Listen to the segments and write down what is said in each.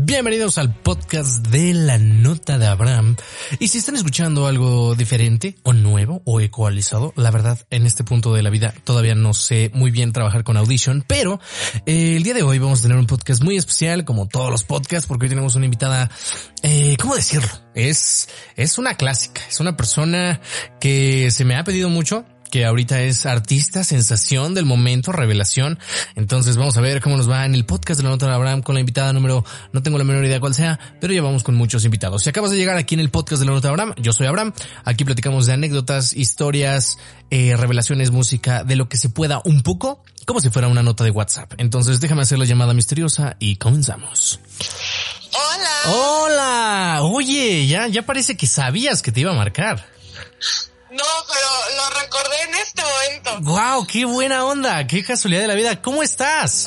Bienvenidos al podcast de la nota de Abraham. Y si están escuchando algo diferente o nuevo o ecualizado, la verdad en este punto de la vida todavía no sé muy bien trabajar con Audition, pero eh, el día de hoy vamos a tener un podcast muy especial como todos los podcasts porque hoy tenemos una invitada, eh, ¿cómo decirlo? Es, es una clásica, es una persona que se me ha pedido mucho que ahorita es artista, sensación del momento, revelación. Entonces vamos a ver cómo nos va en el podcast de la nota de Abraham con la invitada número, no tengo la menor idea cuál sea, pero ya vamos con muchos invitados. Si acabas de llegar aquí en el podcast de la nota de Abraham, yo soy Abraham. Aquí platicamos de anécdotas, historias, eh, revelaciones, música, de lo que se pueda un poco, como si fuera una nota de WhatsApp. Entonces déjame hacer la llamada misteriosa y comenzamos. Hola. Hola. Oye, ya, ya parece que sabías que te iba a marcar. No, pero lo recordé en este momento. Wow, qué buena onda, qué casualidad de la vida. ¿Cómo estás?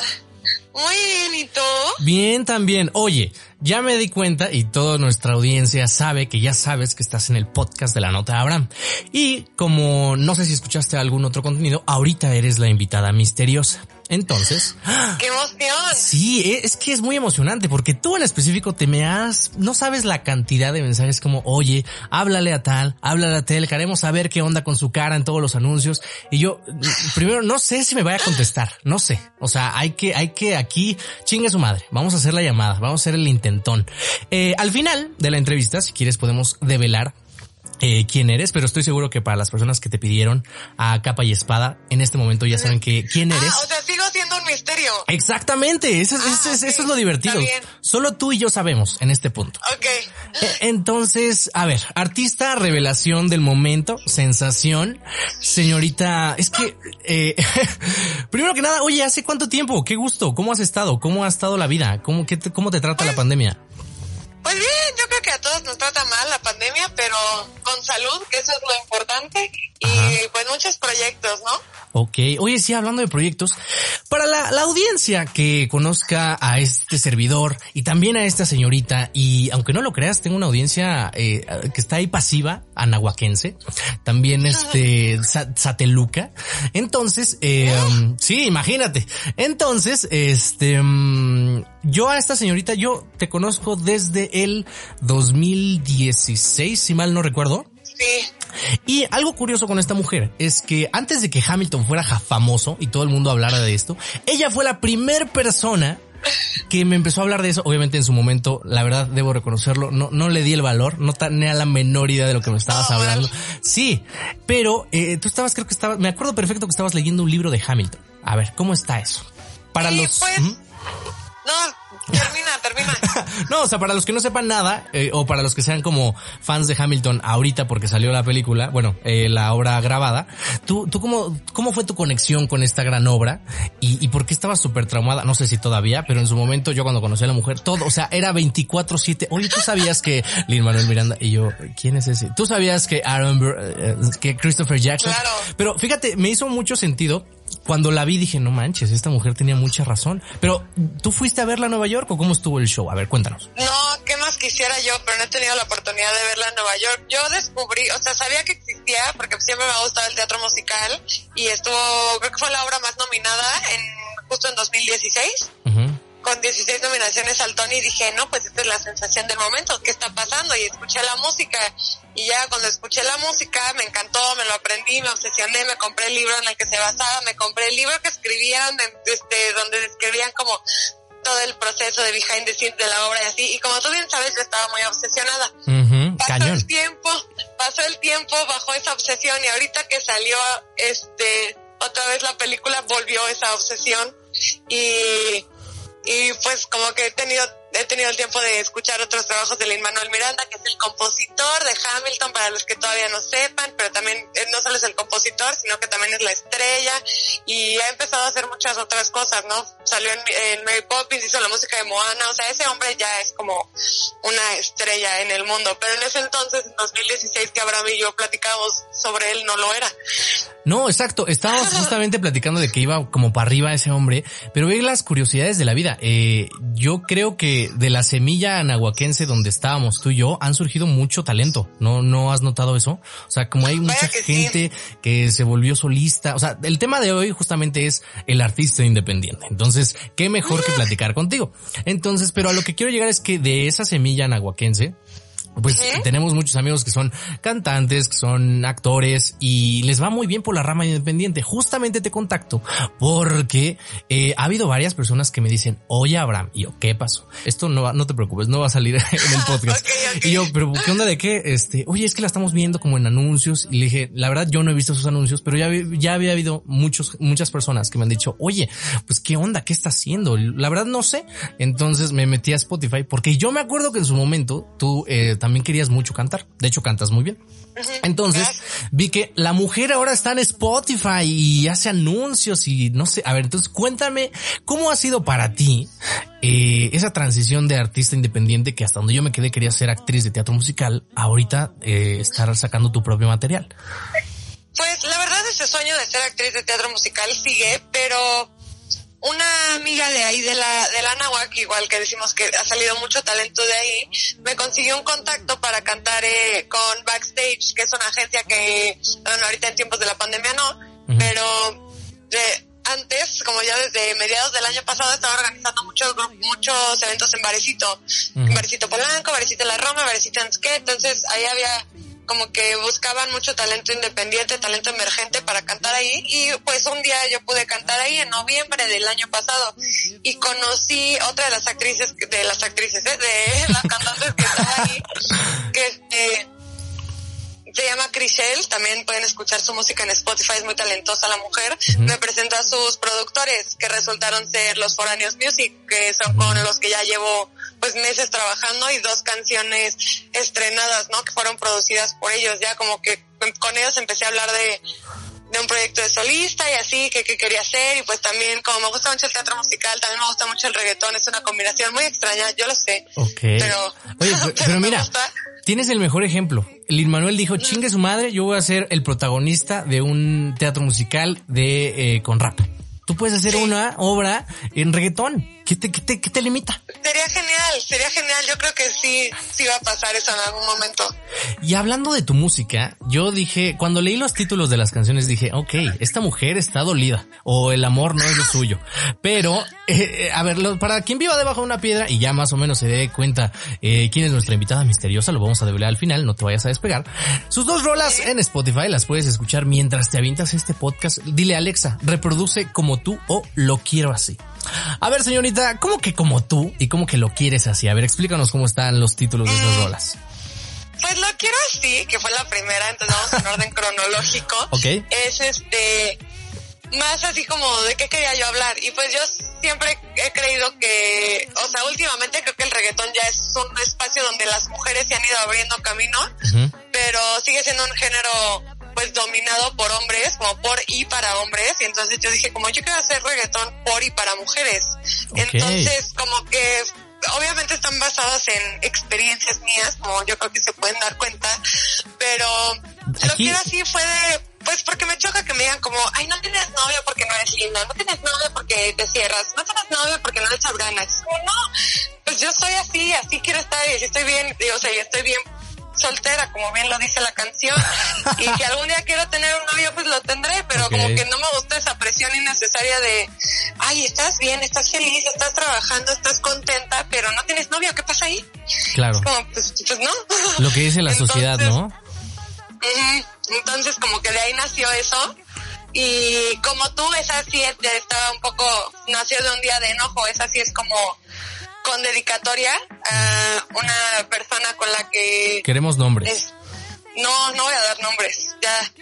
Muy bien, ¿y tú? Bien también. Oye, ya me di cuenta y toda nuestra audiencia sabe que ya sabes que estás en el podcast de la nota de Abraham. Y como no sé si escuchaste algún otro contenido, ahorita eres la invitada misteriosa. Entonces, ¡Qué emoción! sí, e, es que es muy emocionante porque tú en específico te me has, no sabes la cantidad de mensajes como, oye, háblale a tal, háblale a tal, queremos saber qué onda con su cara en todos los anuncios. Y yo, primero, no sé si me vaya a contestar, no sé. O sea, hay que, hay que aquí, chingue su madre, vamos a hacer la llamada, vamos a hacer el intentón. Eh, al final de la entrevista, si quieres, podemos develar eh, quién eres, pero estoy seguro que para las personas que te pidieron a capa y espada, en este momento ya saben que quién eres. Ah, o sea, sigo siendo un misterio. Exactamente, eso, es- Ah, eso es, ok, eso es lo divertido. Solo tú y yo sabemos en este punto. Ok. E- Entonces, a ver, artista, revelación del momento, sensación, señorita, es que, eh, primero que nada, oye, ¿hace cuánto tiempo? Qué gusto, ¿cómo has estado? ¿Cómo ha estado la vida? ¿Cómo, qué te, cómo te trata la pandemia? Pues bien, yo creo todos nos trata mal la pandemia, pero con salud, que eso es lo importante. Y Ajá. pues muchos proyectos, ¿no? Ok, oye, sí, hablando de proyectos, para la, la audiencia que conozca a este servidor y también a esta señorita, y aunque no lo creas, tengo una audiencia eh, que está ahí pasiva, anahuaquense, también este, sa- sateluca. Entonces, eh, um, sí, imagínate. Entonces, este, um, yo a esta señorita, yo te conozco desde el 2016, si mal no recuerdo. Sí. Y algo curioso con esta mujer es que antes de que Hamilton fuera famoso y todo el mundo hablara de esto, ella fue la primer persona que me empezó a hablar de eso. Obviamente en su momento, la verdad debo reconocerlo, no, no le di el valor, no tenía la menor idea de lo que me estabas Oh, hablando. Sí, pero eh, tú estabas, creo que estabas, me acuerdo perfecto que estabas leyendo un libro de Hamilton. A ver, ¿cómo está eso? Para Sí, los... pues. ¿Mm? No, termina, termina. No, o sea, para los que no sepan nada, eh, o para los que sean como fans de Hamilton ahorita porque salió la película, bueno, eh, la obra grabada, ¿tú, tú cómo, cómo fue tu conexión con esta gran obra? ¿Y, y por qué estabas súper traumada? No sé si todavía, pero en su momento yo cuando conocí a la mujer, todo, o sea, era 24-7. Oye, ¿tú sabías que Lin Manuel Miranda y yo, ¿quién es ese? ¿Tú sabías que Aaron, Bur- eh, que Christopher Jackson? Claro. Pero fíjate, me hizo mucho sentido cuando la vi dije, no manches, esta mujer tenía mucha razón. Pero, ¿tú fuiste a verla a Nueva York o cómo estuvo el show? A ver, cuéntanos. No, ¿qué más quisiera yo? Pero no he tenido la oportunidad de verla en Nueva York. Yo descubrí, o sea, sabía que existía porque siempre me ha gustado el teatro musical y estuvo, creo que fue la obra más nominada en justo en 2016. Ujú. Con 16 nominaciones al Tony dije, no, pues esta es la sensación del momento, ¿qué está pasando? Y escuché la música y ya cuando escuché la música me encantó, me lo aprendí, me obsesioné, me compré el libro en el que se basaba, me compré el libro que escribían, este, donde describían como todo el proceso de behind the scenes de la obra y así. Y como tú bien sabes, yo estaba muy obsesionada. Pasó Cañón. el tiempo, pasó el tiempo, bajó esa obsesión y ahorita que salió este otra vez la película volvió esa obsesión y y pues como que he tenido he tenido el tiempo de escuchar otros trabajos de Lin Manuel Miranda, que es el compositor de Hamilton, para los que todavía no sepan, pero también él no solo es el compositor, sino que también es la estrella, y ha empezado a hacer muchas otras cosas, ¿no? Salió en, en Mary Poppins, hizo la música de Moana, o sea, ese hombre ya es como una estrella en el mundo, pero en ese entonces, en 2016, que Abraham y yo platicábamos sobre él, no lo era. No, exacto. Estábamos justamente platicando de que iba como para arriba ese hombre, pero ve las curiosidades de la vida. Eh, yo creo que de la semilla anahuaquense donde estábamos tú y yo han surgido mucho talento. ¿No, no has notado eso? O sea, como hay mucha gente que se volvió solista. O sea, el tema de hoy justamente es el artista independiente. Entonces, qué mejor que platicar contigo. Entonces, pero a lo que quiero llegar es que de esa semilla anahuaquense, pues tenemos muchos amigos que son cantantes, que son actores y les va muy bien por la rama independiente. Justamente te contacto porque eh, ha habido varias personas que me dicen, oye Abraham, y yo, ¿qué pasó? Esto no va, no te preocupes, no va a salir en el podcast. Y yo, pero ¿qué onda de qué? Este, oye, es que la estamos viendo como en anuncios y le dije, la verdad yo no he visto esos anuncios, pero ya, ya había habido muchos, muchas personas que me han dicho, oye, pues qué onda, qué está haciendo. La verdad no sé. Entonces me metí a Spotify porque yo me acuerdo que en su momento tú eh, también querías mucho cantar. De hecho, cantas muy bien. Entonces vi que la mujer ahora está en Spotify y hace anuncios y no sé. A ver, entonces cuéntame cómo ha sido para ti eh, esa transición de artista independiente que hasta donde yo me quedé quería ser actriz de teatro musical, ahorita eh, estar sacando tu propio material. Pues la verdad ese sueño de ser actriz de teatro musical sigue, pero una amiga de ahí de la de la Nahuac, igual que decimos que ha salido mucho talento de ahí, me consiguió un contacto para cantar eh, con Backstage, que es una agencia que, bueno, ahorita en tiempos de la pandemia no, pero de, antes, como ya desde mediados del año pasado, estaba organizando muchos muchos eventos en Barecito, en Barecito Polanco, Barecito La Roma, Barecito Ansqué, entonces ahí había como que buscaban mucho talento independiente, talento emergente para cantar ahí y pues un día yo pude cantar ahí en noviembre del año pasado y conocí otra de las actrices, de las actrices, ¿eh? de las cantantes que están ahí, que este, se llama Crisel, también pueden escuchar su música en Spotify, es muy talentosa la mujer. Me presentó a sus productores, que resultaron ser los Foráneos Music, que son con los que ya llevo pues meses trabajando y dos canciones estrenadas, ¿no? Que fueron producidas por ellos. Ya como que con ellos empecé a hablar de, de un proyecto de solista y así, que, quería hacer. Y pues también, como me gusta mucho el teatro musical, también me gusta mucho el reggaetón. Es una combinación muy extraña, yo lo sé. Ok. Pero, Oye, pero, mira, tienes el mejor ejemplo. Lin Manuel dijo, chingue su madre, yo voy a ser el protagonista de un teatro musical de eh, con rap. Tú puedes hacer una obra en reggaetón. ¿Qué te, qué te, qué te limita? Sería genial, sería genial. Yo creo que sí, sí va a pasar eso en algún momento. Y hablando de tu música, yo dije, cuando leí los títulos de las canciones dije, ok, esta mujer está dolida o el amor no es lo suyo. Pero, eh, a ver, para quien viva debajo de una piedra y ya más o menos se dé cuenta eh, quién es nuestra invitada misteriosa, lo vamos a develar al final, no te vayas a despegar. Sus dos rolas en Spotify las puedes escuchar mientras te avientas este podcast. Dile Alexa, reproduce como tú o lo quiero así. A ver, señorita, ¿cómo que como tú y cómo que lo quieres así? A ver, explícanos cómo están los títulos de esas rolas. Pues lo quiero así, que fue la primera, entonces vamos en orden cronológico. Ok. Es este, más así como de qué quería yo hablar. Y pues yo siempre he creído que, o sea, últimamente creo que el reggaetón ya es un espacio donde las mujeres se han ido abriendo camino, pero sigue siendo un género pues dominado por hombres, como por y para hombres, y entonces yo dije como yo quiero hacer reggaetón por y para mujeres. Entonces como que obviamente están basadas en experiencias mías, como yo creo que se pueden dar cuenta, pero lo que era así fue de, pues porque me choca que me digan como, ay, no tienes novio porque no eres linda, no tienes novio porque te cierras, no tienes novio porque no le echas ganas. Como, no, pues yo soy así, así quiero estar y si estoy bien, digo, o sea, y estoy bien soltera, como bien lo dice la canción, y que algún día quiero tener un novio, pues lo tendré, pero como que no me gusta esa presión innecesaria de, ay, estás bien, estás feliz, estás trabajando, estás contenta, pero no tienes novio, ¿qué pasa ahí? Claro. como, pues, pues, no. Lo que dice la sociedad, ¿no? entonces como que de ahí nació eso. Y como tú, esa sí estaba un poco, nació de un día de enojo, esa sí es como con dedicatoria a una persona con la que... Queremos nombres. no, no voy a dar nombres. Ya,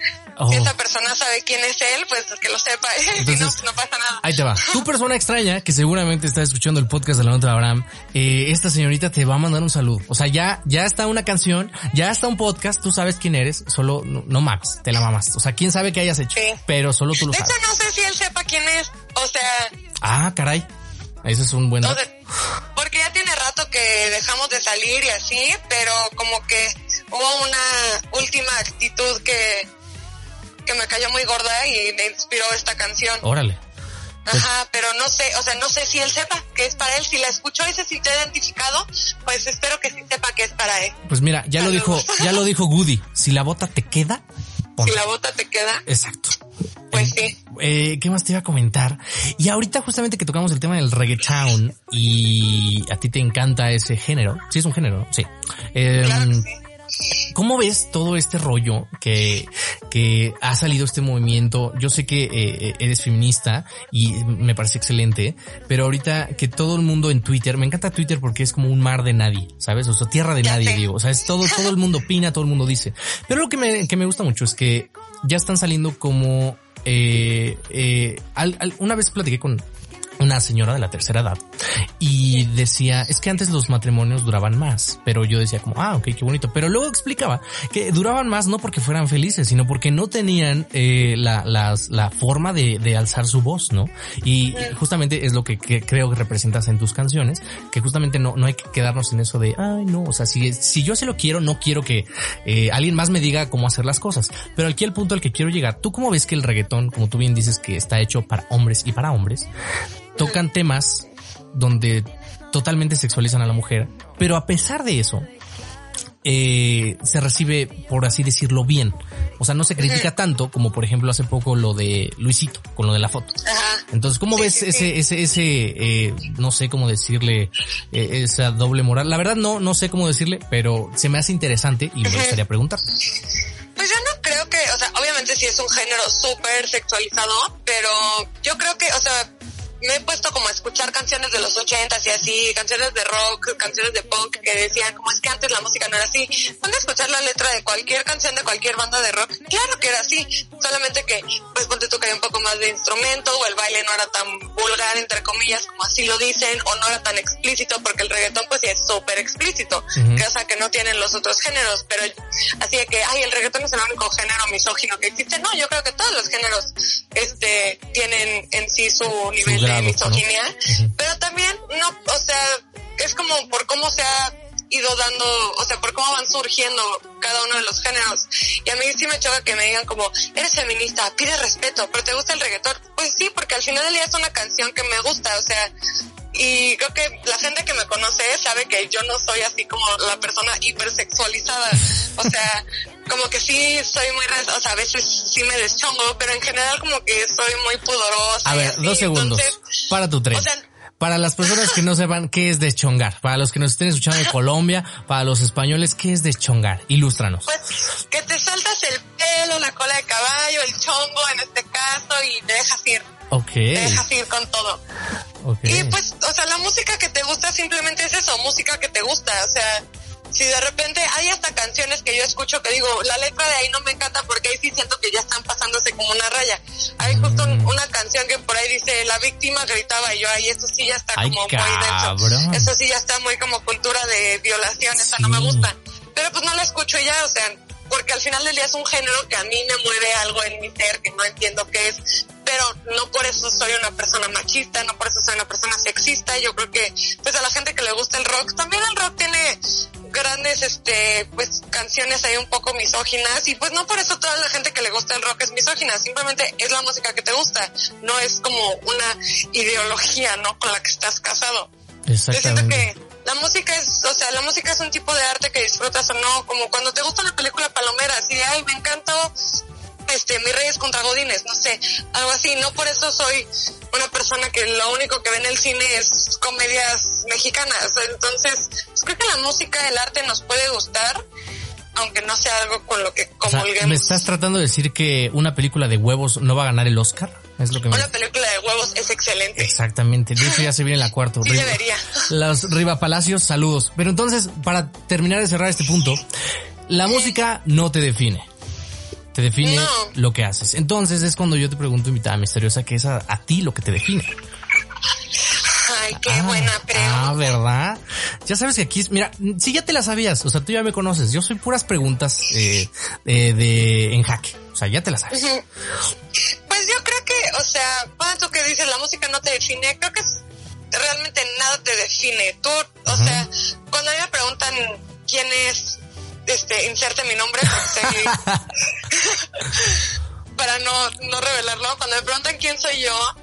si oh. esa persona sabe quién es él, pues que lo sepa. si no, no pasa nada. Ahí te va. Tu persona extraña, que seguramente está escuchando el podcast de la nota de Abraham, eh, esta señorita te va a mandar un saludo. O sea, ya, ya está una canción, ya está un podcast, tú sabes quién eres, solo no, no mames, te la mamas. O sea, quién sabe qué hayas hecho. Pero solo tú lo sabes. De hecho, no sé si él sepa quién es. O sea... Ah, caray. Eso es un buen porque ya tiene rato que dejamos de salir y así, pero como que hubo una última actitud que, que me cayó muy gorda y me inspiró esta canción. Órale. Ajá, pero no sé, o sea, no sé si él sepa que es para él. Si la escuchó y se sintió identificado, pues espero que sí sepa que es para él. Pues mira, ya lo dijo, ya lo dijo Goody. Si la bota te queda, si la bota te queda. Exacto. Pues sí. Eh, ¿Qué más te iba a comentar? Y ahorita justamente que tocamos el tema del reggaeton y a ti te encanta ese género. Sí, es un género, sí. Claro sí. ¿Cómo ves todo este rollo que, que ha salido este movimiento? Yo sé que eh, eres feminista y me parece excelente, pero ahorita que todo el mundo en Twitter, me encanta Twitter porque es como un mar de nadie, ¿sabes? O sea, tierra de nadie, digo. O sea, es todo, todo el mundo opina, todo el mundo dice. Pero lo que me, que me gusta mucho es que ya están saliendo como eh, eh, una vez platiqué con, una señora de la tercera edad y decía, es que antes los matrimonios duraban más, pero yo decía como, ah, ok, qué bonito, pero luego explicaba que duraban más no porque fueran felices, sino porque no tenían eh, la, las, la forma de, de, alzar su voz, ¿no? Y justamente es lo que, que, creo que representas en tus canciones, que justamente no, no hay que quedarnos en eso de, ay, no, o sea, si, si yo se lo quiero, no quiero que eh, alguien más me diga cómo hacer las cosas, pero aquí el punto al que quiero llegar, ¿tú cómo ves que el reggaetón, como tú bien dices, que está hecho para hombres y para hombres, tocan temas donde totalmente sexualizan a la mujer, pero a pesar de eso, eh, se recibe, por así decirlo, bien. O sea, no se critica tanto como, por ejemplo, hace poco lo de Luisito, con lo de la foto. Entonces, ¿cómo ves ese, ese, ese, eh, no sé cómo decirle, eh, esa doble moral? La verdad no, no sé cómo decirle, pero se me hace interesante y me gustaría preguntar. Pues yo no creo que, o sea, obviamente sí es un género súper sexualizado, pero yo creo que, o sea, me he puesto como a escuchar canciones de los ochentas y así, canciones de rock, canciones de punk que decían como es que antes la música no era así. Cuando escuchar la letra de cualquier canción de cualquier banda de rock, claro que era así, solamente que pues ponte tú que hay un poco más de instrumento o el baile no era tan vulgar entre comillas como así lo dicen o no era tan explícito porque el reggaetón pues sí es súper explícito, cosa que no tienen los otros géneros, pero así de que ay el reggaetón es el único género misógino que existe, no, yo creo que todos los géneros este tienen en sí su nivel de misoginia, pero también no, o sea, es como por cómo se ha ido dando, o sea, por cómo van surgiendo cada uno de los géneros. Y a mí sí me choca que me digan como, eres feminista, pide respeto, pero te gusta el reggaetón. Pues sí, porque al final del día es una canción que me gusta, o sea, y creo que la gente que me conoce sabe que yo no soy así como la persona hipersexualizada. O sea, como que sí soy muy, o sea, a veces sí me deschongo, pero en general como que soy muy pudorosa. A ver, dos segundos. para tu tren. para las personas que no sepan qué es deschongar, para los que nos estén escuchando de Colombia, para los españoles, ¿qué es deschongar? Ilústranos. Pues que te saltas el pelo, la cola de caballo, el chongo en este caso y te dejas ir. Ok. Te dejas ir con todo. Okay. Y pues, o sea, la música que te gusta simplemente es eso, música que te gusta, o sea, si de repente hay hasta canciones que yo escucho que digo, la letra de ahí no me encanta porque ahí sí siento que ya están pasándose como una raya. Hay justo una canción que por ahí dice, la víctima gritaba y yo, ahí eso sí ya está como muy denso. Eso sí ya está muy como cultura de violación, esa no me gusta. Pero pues no la escucho ya, o sea, porque al final del día es un género que a mí me mueve algo en mi ser que no entiendo qué es, pero no por eso soy una persona machista, no por eso soy una persona sexista, yo creo que pues a la gente que le gusta el rock, también el rock tiene grandes este pues canciones ahí un poco misóginas y pues no por eso toda la gente que le gusta el rock es misógina, simplemente es la música que te gusta, no es como una ideología, ¿no? con la que estás casado. Exactamente. Yo siento que la música es, o sea, la música es un tipo de arte que disfrutas o no, como cuando te gusta una película palomera, así ay, me encantó este, Mis Reyes contra Godines, no sé, algo así. No por eso soy una persona que lo único que ve en el cine es comedias mexicanas. Entonces, pues creo que la música, el arte nos puede gustar, aunque no sea algo con lo que comulguemos. ¿Me estás tratando de decir que una película de huevos no va a ganar el Oscar? Es lo que Una película de huevos es excelente. Exactamente. De hecho, ya se viene la cuarta. Sí, debería. Los Riva Palacios, saludos. Pero entonces, para terminar de cerrar este punto, la música no te define te define lo que haces. Entonces es cuando yo te pregunto, invitada misteriosa, ¿qué es a, ti lo que te define? Ay, qué ah, buena pregunta. Ah, ¿verdad? Ya sabes que aquí es, mira, si ya te la sabías, o sea, tú ya me conoces, yo soy puras preguntas eh, de en jaque, o sea, ya te la sabes. Pues yo creo que, o sea, cuando que dices la música no te define, creo que realmente nada te define. Tú, o sea, cuando a mí me preguntan quién es este, inserte mi nombre para no, no revelarlo. Cuando me preguntan quién soy yo,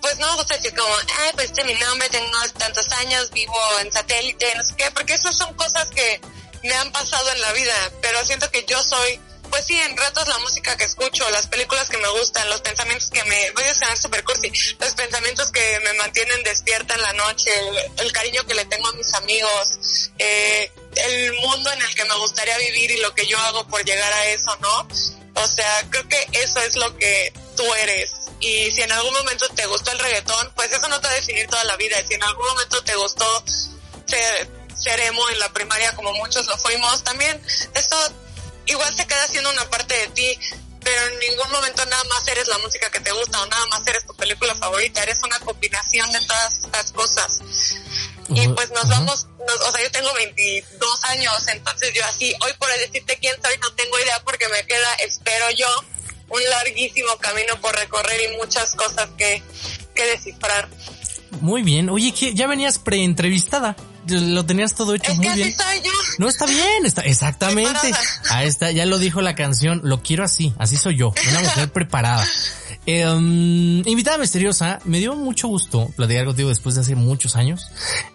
pues no me gusta decir como, ay, pues este es mi nombre, tengo tantos años, vivo en satélite, no sé qué, porque esas son cosas que me han pasado en la vida, pero siento que yo soy pues sí, en ratos la música que escucho, las películas que me gustan, los pensamientos que me, voy a sonar super cursi, los pensamientos que me mantienen despierta en la noche, el, cariño que le tengo a mis amigos, eh, el mundo en el que me gustaría vivir y lo que yo hago por llegar a eso, ¿no? O sea, creo que eso es lo que tú eres. Y si en algún momento te gustó el reggaetón, pues eso no te va a definir toda la vida. Si en algún momento te gustó ser, ser emo en la primaria como muchos lo fuimos, también eso igual se queda siendo una parte de ti, pero en ningún momento nada más eres la música que te gusta o nada más eres tu película favorita, eres una combinación de todas estas cosas. Y pues nos vamos, o sea, yo tengo 22 años, entonces yo así, hoy por decirte quién soy no tengo idea porque me queda, espero yo, un larguísimo camino por recorrer y muchas cosas que, que descifrar. Muy bien. Oye, ya venías pre-entrevistada lo tenías todo hecho muy bien. No está bien, está exactamente. Ahí está, ya lo dijo la canción, lo quiero así, así soy yo, una mujer preparada. Em, invitada misteriosa, me dio mucho gusto platicar contigo después de hace muchos años.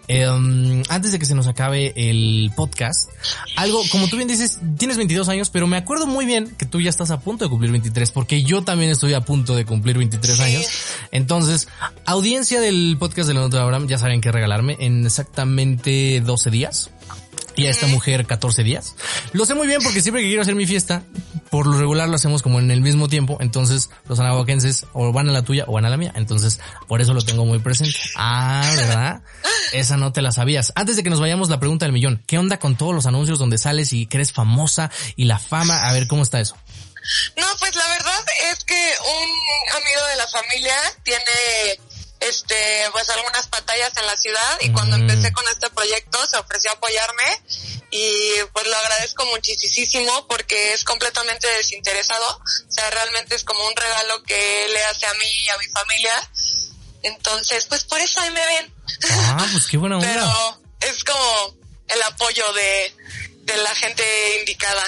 Em, antes de que se nos acabe el podcast, algo, como tú bien dices, tienes 22 años, pero me acuerdo muy bien que tú ya estás a punto de cumplir 23, porque yo también estoy a punto de cumplir 23 años. Entonces, audiencia del podcast de la Nota de Abraham, ya saben qué regalarme en exactamente 12 días y a esta mujer 14 días. Lo sé muy bien porque siempre que quiero hacer mi fiesta, por lo regular lo hacemos como en el mismo tiempo, entonces los anahuaquenses o van a la tuya o van a la mía, entonces por eso lo tengo muy presente. Ah, ¿verdad? Esa no te la sabías. Antes de que nos vayamos, la pregunta del millón, ¿qué onda con todos los anuncios donde sales y que eres famosa y la fama? A ver, ¿cómo está eso? No, pues la verdad es que un amigo de la familia tiene este, pues algunas pantallas en la ciudad y cuando empecé con este proyecto se ofreció a apoyarme y pues lo agradezco muchísimo porque es completamente desinteresado, o sea, realmente es como un regalo que le hace a mí y a mi familia. Entonces, pues por eso ahí me ven. Ah, pues qué buena onda. Pero es como el apoyo de, de la gente indicada.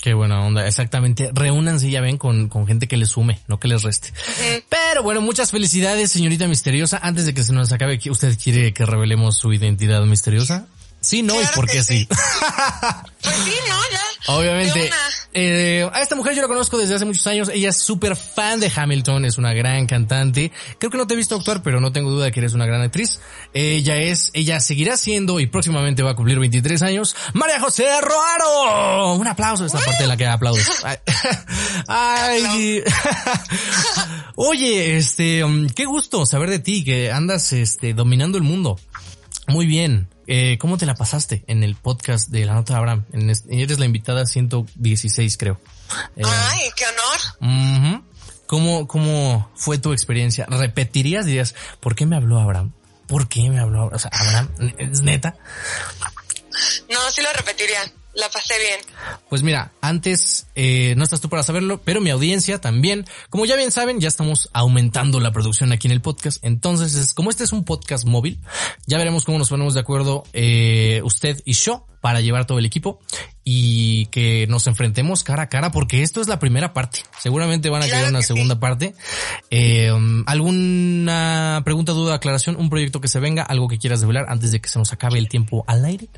Qué buena onda, exactamente. Reúnanse, ya ven, con, con gente que les sume, no que les reste. Pero bueno, muchas felicidades, señorita misteriosa. Antes de que se nos acabe, ¿usted quiere que revelemos su identidad misteriosa? Sí, no, y por qué sí. pues sí, no, ya. Obviamente. Eh, a esta mujer yo la conozco desde hace muchos años. Ella es súper fan de Hamilton, es una gran cantante. Creo que no te he visto actuar, pero no tengo duda de que eres una gran actriz. Ella es, ella seguirá siendo y próximamente va a cumplir 23 años. María José Roaro. Un aplauso a esta parte de la que aplaudo. Ay. Oye, este, um, qué gusto saber de ti, que andas, este, dominando el mundo. Muy bien. Eh, ¿Cómo te la pasaste en el podcast de La Nota de Abraham? eres la invitada 116, creo. Eh, Ay, qué honor. ¿Cómo, ¿Cómo fue tu experiencia? ¿Repetirías? Dirías, ¿por qué me habló Abraham? ¿Por qué me habló Abraham? O sea, Abraham, ¿es neta? No, sí lo repetiría la pasé bien. Pues mira, antes eh, no estás tú para saberlo, pero mi audiencia también. Como ya bien saben, ya estamos aumentando la producción aquí en el podcast. Entonces, es, como este es un podcast móvil, ya veremos cómo nos ponemos de acuerdo eh, usted y yo para llevar todo el equipo y que nos enfrentemos cara a cara porque esto es la primera parte. Seguramente van a quedar una segunda parte. Eh, ¿Alguna pregunta, duda, aclaración? ¿Un proyecto que se venga? ¿Algo que quieras develar antes de que se nos acabe el tiempo al aire?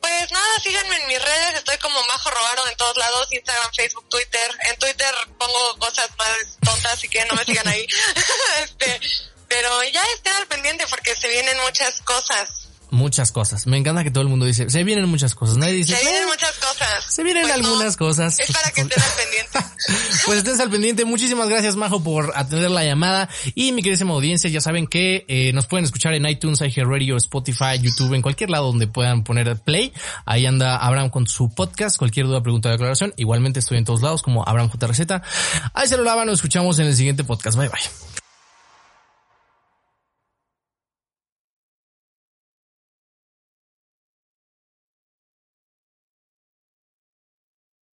Pues nada, síganme en mis redes. Estoy como Majo Robaron en todos lados. Instagram, Facebook, Twitter. En Twitter pongo cosas más tontas así que no me sigan ahí. este, pero ya estén al pendiente porque se vienen muchas cosas muchas cosas. Me encanta que todo el mundo dice, se vienen muchas cosas. Nadie dice, se vienen muchas cosas. Se vienen pues algunas cosas. Es para que estén al pendiente. pues estén al pendiente. Muchísimas gracias, Majo, por atender la llamada. Y mi queridísima audiencia, ya saben que eh, nos pueden escuchar en iTunes, Radio, Spotify, YouTube, en cualquier lado donde puedan poner play. Ahí anda Abraham con su podcast. Cualquier duda, pregunta o declaración. Igualmente estoy en todos lados como Abraham J. Receta. Ahí se lo lavan. Nos escuchamos en el siguiente podcast. Bye bye.